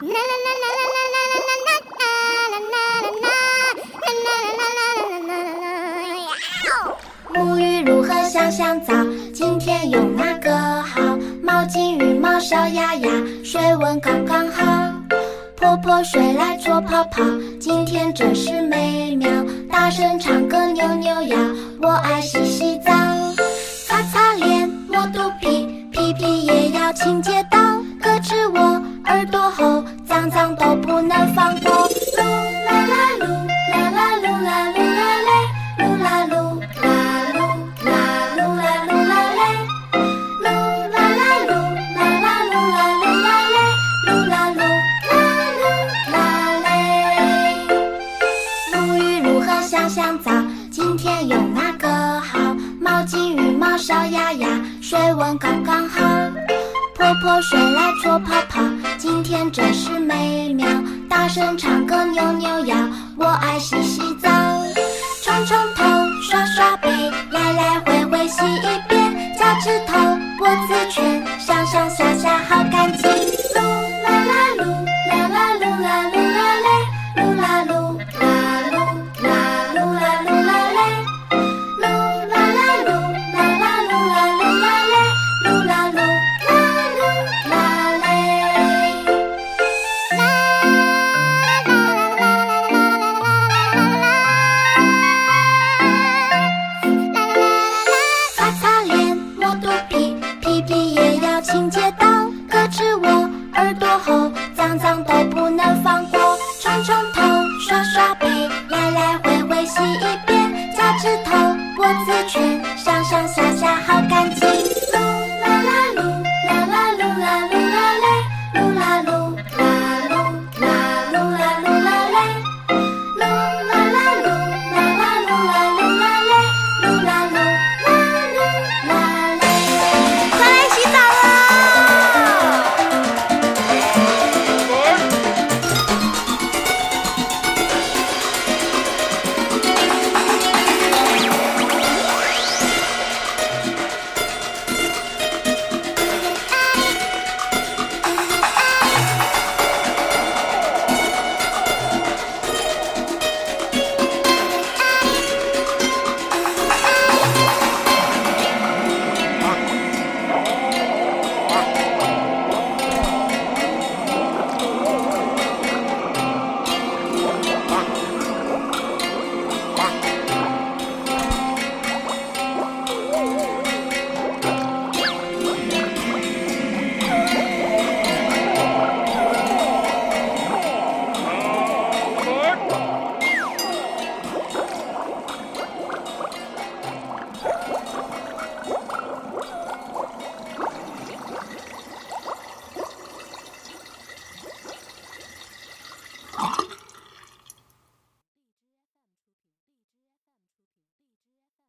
啦啦啦沐浴如何香香皂？今天用哪个好？毛巾、羽毛、小鸭鸭，水温刚刚好。泼泼水来搓泡泡，今天真是美妙。大声唱歌扭扭腰，我爱洗洗澡。擦擦脸，摸肚皮，屁屁也要清洁今天用哪个好？毛巾、浴帽、小鸭鸭，水温刚刚好。泼泼水来搓泡泡，今天真是美妙。大声唱歌扭扭腰，我爱洗洗澡。冲冲头，清洁到。咯吱窝，耳朵后，脏脏都不能放过。冲冲头，刷刷背，来来回回洗一遍。脚趾头，脖子圈，上上下下 Oh.